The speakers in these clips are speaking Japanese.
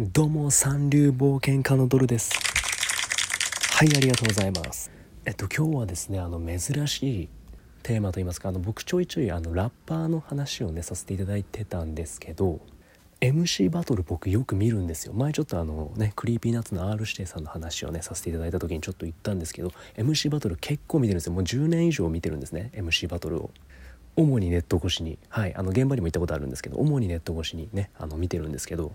どうも三流冒険家のドルです。はいありがとうございます。えっと今日はですねあの珍しいテーマといいますかあの僕ちょいちょいあのラッパーの話をねさせていただいてたんですけど MC バトル僕よく見るんですよ。前ちょっとあのね Creepy Nuts の R 指定さんの話をねさせていただいた時にちょっと言ったんですけど MC バトル結構見てるんですよ。もう10年以上見てるんですね MC バトルを。主にネット越しに。はいあの現場にも行ったことあるんですけど主にネット越しにねあの見てるんですけど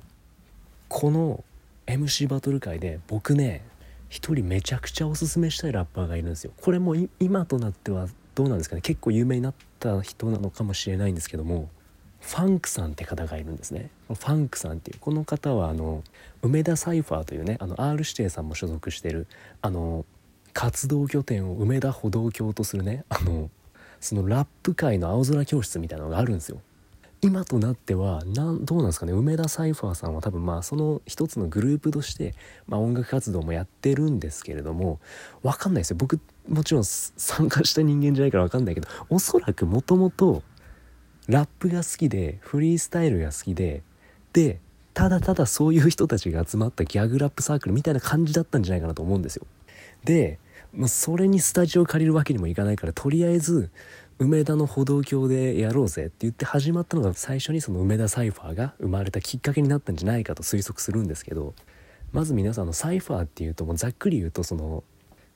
この MC バトル界で僕ね一人めちゃくちゃおすすめしたいラッパーがいるんですよ。これも今となってはどうなんですかね。結構有名になった人なのかもしれないんですけどもファンクさんって方がいるんですね。ファンクさんっていう。この方はあの梅田サイファーというねあの R 指定さんも所属してるあの活動拠点を梅田歩道橋とするねあのそのラップ界の青空教室みたいなのがあるんですよ。今となってはなんどうなんですかね梅田サイファーさんは多分まあその一つのグループとして、まあ、音楽活動もやってるんですけれども分かんないですよ僕もちろん参加した人間じゃないから分かんないけどおそらくもともとラップが好きでフリースタイルが好きででただただそういう人たちが集まったギャグラップサークルみたいな感じだったんじゃないかなと思うんですよ。で、まあ、それにスタジオ借りるわけにもいかないからとりあえず梅田の歩道橋でやろうぜって言って始まったのが最初にその梅田サイファーが生まれたきっかけになったんじゃないかと推測するんですけどまず皆さんのサイファーっていうともうざっくり言うとその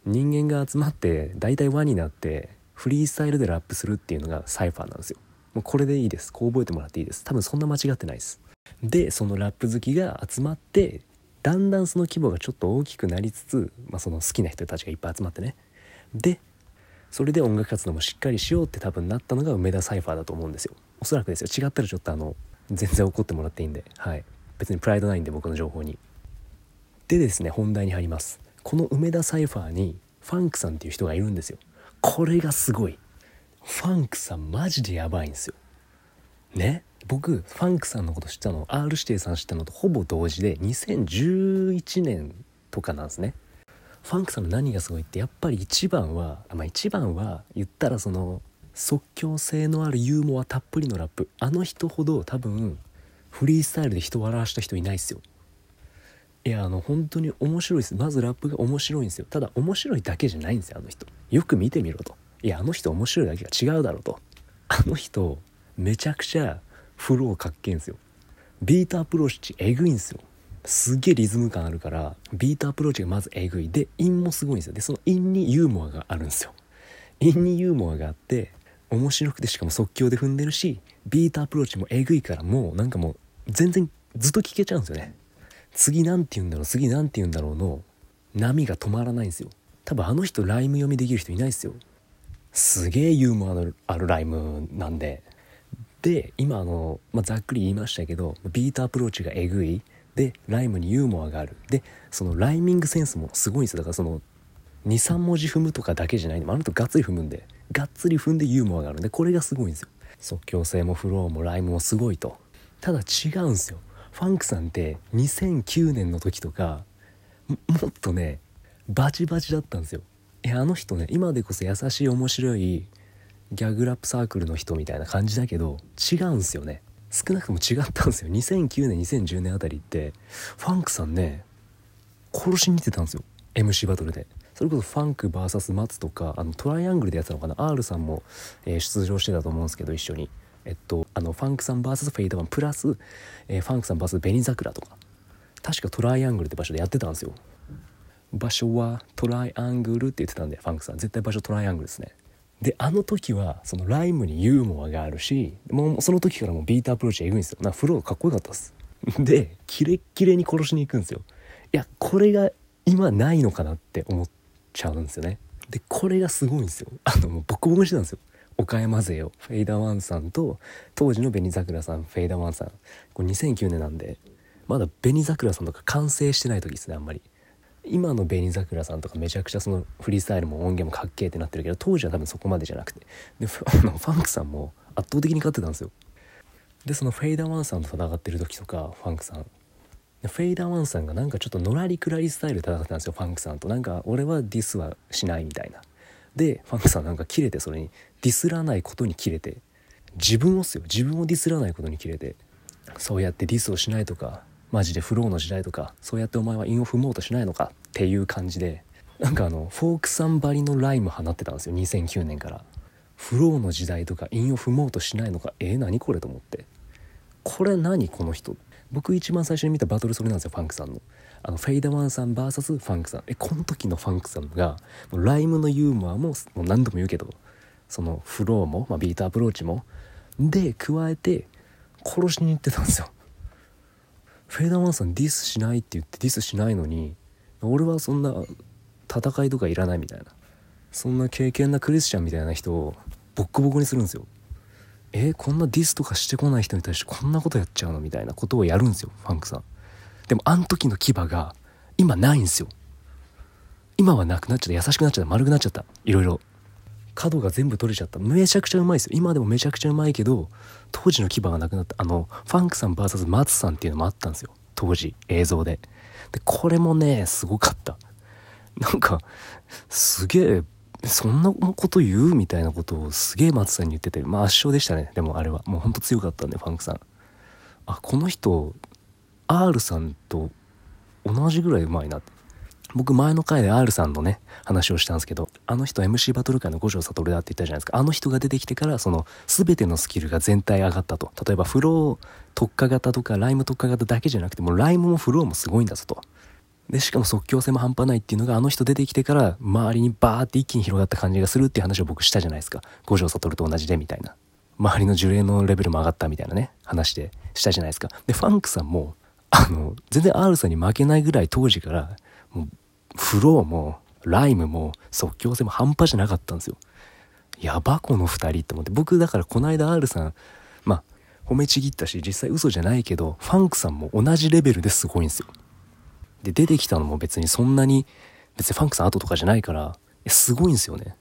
人間が集まって大体輪になってフリースタイルでラップするっていうのがサイファーなんですよ。もうこれでいいです。こう覚えてもらっていいです。多分そんな間違ってないです。でそのラップ好きが集まってだんだんその規模がちょっと大きくなりつつ、まあ、その好きな人たちがいっぱい集まってね。でそれで音楽活動もしっかりしようって多分なったのが梅田サイファーだと思うんですよ。おそらくですよ。違ったらちょっとあの全然怒ってもらっていいんで。はい。別にプライドないんで僕の情報に。でですね本題に入ります。この梅田サイファーにファンクさんっていう人がいるんですよ。これがすごい。ファンクさんマジでやばいんですよ。ね？僕ファンクさんのこと知ったの R 指定さん知ったのとほぼ同時で2011年とかなんですね。ファンクさんの何がすごいってやっぱり一番はまあ一番は言ったらその即興性のあるユーモアたっぷりのラップ。あの人ほど多分フリースタイルで人を笑わした人いないっすよ。いやあの本当に面白いです。まずラップが面白いんですよ。ただ面白いだけじゃないんですよあの人。よく見てみろと。いやあの人面白いだけが違うだろうと。あの人めちゃくちゃフローかっけえんすよ。ビートアプローチえぐいんすよ。すげえリズム感あるからビートアプローチがまずえぐい。で韻もすごいんですよ。でその韻にユーモアがあるんですよ。韻にユーモアがあって面白くてしかも即興で踏んでるしビートアプローチもえぐいからもうなんかもう全然ずっと聞けちゃうんですよね。次なんて言うんだろう次なんて言うんだろうの波が止まらないんですよ。多分あの人ライム読みできる人いないですよ。すげえユーモアのあるライムなんで。で今あの、まあ、ざっくり言いましたけどビートアプローチがえぐい。でライムにユーモアがある。でそのライミングセンスもすごいんですよ。だからその23文字踏むとかだけじゃない。あの人がっつり踏むんでがっつり踏んでユーモアがあるんでこれがすごいんですよ。即興性もフローもライムもすごいと。ただ違うんですよ。ファンクさんって2009年の時とかもっとねバチバチだったんですよ。いやあの人ね今でこそ優しい面白いギャグラップサークルの人みたいな感じだけど違うんすよね。少なくとも違ったんですよ。2009年2010年あたりってファンクさんね殺しに行ってたんですよ。MC バトルで。それこそファンク VS 松とかあのトライアングルでやってたのかな。R さんも、えー、出場してたと思うんですけど一緒に。えっとあのファンクさん VS フェイダーマンプラス、えー、ファンクさん VS 紅桜とか。確かトライアングルって場所でやってたんですよ。場所はトライアングルって言ってたんでファンクさん。絶対場所トライアングルですね。であの時はそのライムにユーモアがあるしもうその時からもうビートアプローチエグいんですよ。なフローがかっこよかったっす。でキレッキレに殺しに行くんですよ。いやこれが今ないのかなって思っちゃうんですよね。でこれがすごいんですよ。あのもうボコボコにしてたんですよ。岡山勢を。フェイダーワンさんと当時の紅桜さんフェイダーワンさん。これ2009年なんでまだ紅桜さんとか完成してない時ですねあんまり。今の紅桜さんとかめちゃくちゃそのフリースタイルも音源もかっけえってなってるけど当時は多分そこまでじゃなくて。で ファンクさんも圧倒的に勝ってたんですよ。でそのフェイダーワンさんと戦ってる時とかファンクさん。フェイダーワンさんがなんかちょっとのらりくらりスタイルで戦ってたんですよファンクさんと。なんか俺はディスはしないみたいな。でファンクさんなんかキレてそれにディスらないことにキレて。自分をっすよ。自分をディスらないことにキレて。そうやってディスをしないとかマジでフローの時代とかそうやってお前は韻を踏もうとしないのかっていう感じでなんかあのフォークさんばりのライム放ってたんですよ2009年から。フローの時代とか韻を踏もうとしないのかえー、何これと思って。これ何この人？僕一番最初に見たバトルそれなんですよファンクさんの。あのフェイダワンさん VS ファンクさん。えこの時のファンクさんがもうライムのユーモアももう何度も言うけどそのフローも、まあ、ビートアプローチもで加えて殺しに行ってたんですよ。フェイダーワンさんディスしないって言ってディスしないのに俺はそんな戦いとかいらないみたいなそんな敬虔なクリスチャンみたいな人をボッコボコにするんですよ。えー、こんなディスとかしてこない人に対してこんなことやっちゃうのみたいなことをやるんですよファンクさん。でもあの時の牙が今ないんですよ。今はなくなっちゃった。優しくなっちゃった。丸くなっちゃった。いろいろ。角が全部取れちゃった。めちゃくちゃうまいですよ。今でもめちゃくちゃうまいけど当時の牙がなくなった。あのファンクさん VS 松さんっていうのもあったんですよ。当時映像で。でこれもねすごかった。なんかすげえそんなこと言うみたいなことをすげえ松さんに言ってて。まあ圧勝でしたね。でもあれは。もうほんと強かったんでファンクさん。あこの人 R さんと同じぐらいうまいなって。僕前の回で R さんのね話をしたんですけどあの人 MC バトル界の五条悟だって言ったじゃないですか。あの人が出てきてからその全てのスキルが全体上がったと。例えばフロー特化型とかライム特化型だけじゃなくてもライムもフローもすごいんだぞと。でしかも即興性も半端ないっていうのがあの人出てきてから周りにバーって一気に広がった感じがするっていう話を僕したじゃないですか。五条悟と同じでみたいな。周りの呪霊のレベルも上がったみたいなね話でしたじゃないですか。でファンクさんもあの全然 R さんに負けないぐらい当時からフローもライムも即興性も半端じゃなかったんですよ。やばこの2人って思って。僕だからこの間 R さんまあ褒めちぎったし実際嘘じゃないけどファンクさんも同じレベルですごいんですよ。で出てきたのも別にそんなに別にファンクさん後とかじゃないからすごいんですよね。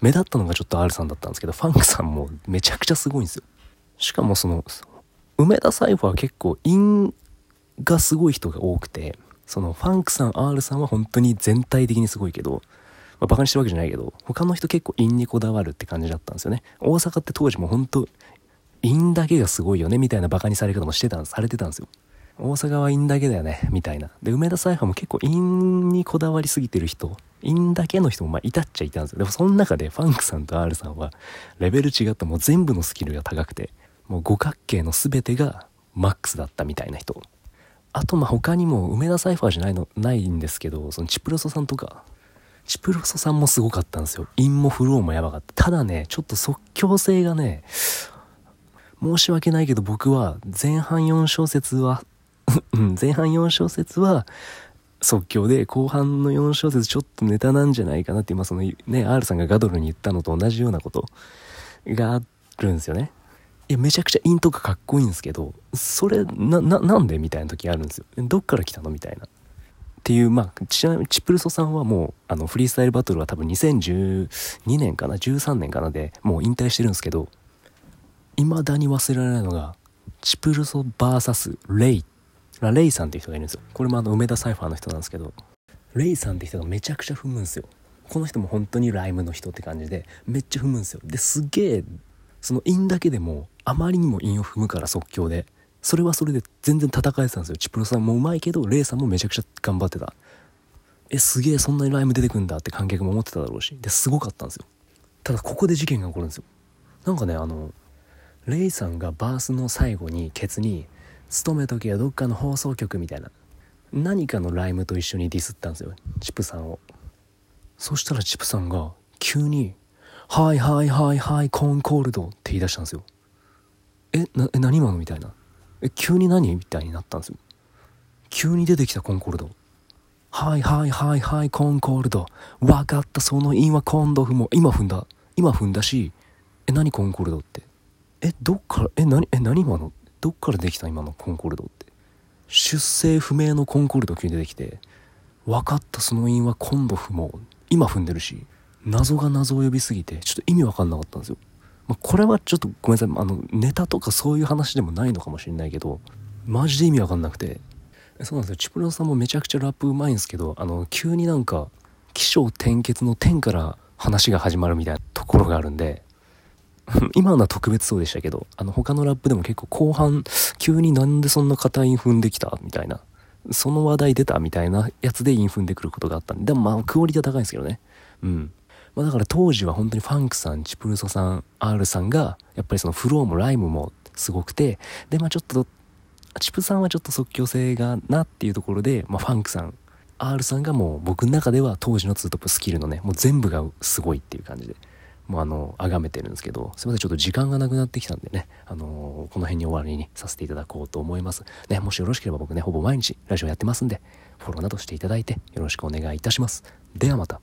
目立ったのがちょっと R さんだったんですけどファンクさんもめちゃくちゃすごいんですよ。しかもその梅田サイファー結構韻がすごい人が多くてそのファンクさん R さんは本当に全体的にすごいけど、まあ、バカにしてるわけじゃないけど他の人結構韻にこだわるって感じだったんですよね。大阪って当時も本当韻だけがすごいよねみたいなバカにされ方もしてたんされてたんですよ。大阪は陰だけだよねみたいな。で梅田サイファーも結構陰にこだわりすぎてる人陰だけの人もまあいたっちゃいたんですよ。でもその中でファンクさんと R さんはレベル違ったもう全部のスキルが高くてもう五角形の全てがマックスだったみたいな人。あとま他にも梅田サイファーじゃないのないんですけどそのチプロソさんとか。チプロソさんもすごかったんですよ。陰もフローもやばかった。ただねちょっと即興性がね申し訳ないけど僕は前半4小節は 前半4小節は即興で後半の4小節ちょっとネタなんじゃないかなって今そのね R さんがガドルに言ったのと同じようなことがあるんですよね。いやめちゃくちゃイントがかっこいいんですけどそれななんでみたいな時あるんですよ。どっから来たのみたいな。っていうまあちなみにチプルソさんはもうあのフリースタイルバトルは多分2012年かな13年かなでもう引退してるんですけど未だに忘れられないのがチプルソ VS レイ。ラレイさんっていう人がいるんですよ。これもあの梅田サイファーの人なんですけど。レイさんって人がめちゃくちゃ踏むんですよ。この人も本当にライムの人って感じでめっちゃ踏むんですよ。ですげえその韻だけでもあまりにも韻を踏むから即興でそれはそれで全然戦えてたんですよ。チプロさんもうまいけどレイさんもめちゃくちゃ頑張ってた。えすげえそんなにライム出てくんだって観客も思ってただろうし。ですごかったんですよ。ただここで事件が起こるんですよ。なんかねあのレイさんがバースの最後にケツに「勤めとけよどっかの放送局」みたいな何かのライムと一緒にディスったんですよ。チップさんを。そしたらチップさんが急にはいはいはいはいコンコールドって言い出したんですよ。えなえ何今の？みたいな。え急に何？みたいになったんですよ。急に出てきたコンコールド。はいはいはいはいコンコールド。分かったその韻は今度踏も。今踏んだ。今踏んだし。え何コンコールド？って。えどっから？え何？え何今の？どっからできた？今のコンコールド？って。出生不明のコンコールド急に出てきて。分かったその韻は今度踏も。今踏んでるし。謎が謎を呼びすぎてちょっと意味わかんなかったんですよ、まあ、これはちょっとごめんなさいあのネタとかそういう話でもないのかもしれないけどマジで意味わかんなくてそうなんですよチプロさんもめちゃくちゃラップうまいんですけどあの急になんか起承転結の点から話が始まるみたいなところがあるんで 今のは特別そうでしたけど、あの他のラップでも結構後半、急になんでそんな硬い韻踏んできたみたいな。その話題出たみたいなやつで韻踏んでくることがあったんで、でもまあクオリティは高いんですけどね。うん。まあだから当時は本当にファンクさん、チプルソさん、R さんが、やっぱりそのフローもライムもすごくて、でまあちょっと、チプさんはちょっと即興性がなっていうところで、まあファンクさん、R さんがもう僕の中では当時のツートップスキルのね、もう全部がすごいっていう感じで。もうあの、崇めてるんですけど、すいません、ちょっと時間がなくなってきたんでね、あのー、この辺に終わりにさせていただこうと思います。ね、もしよろしければ僕ね、ほぼ毎日ラジオやってますんで、フォローなどしていただいてよろしくお願いいたします。ではまた。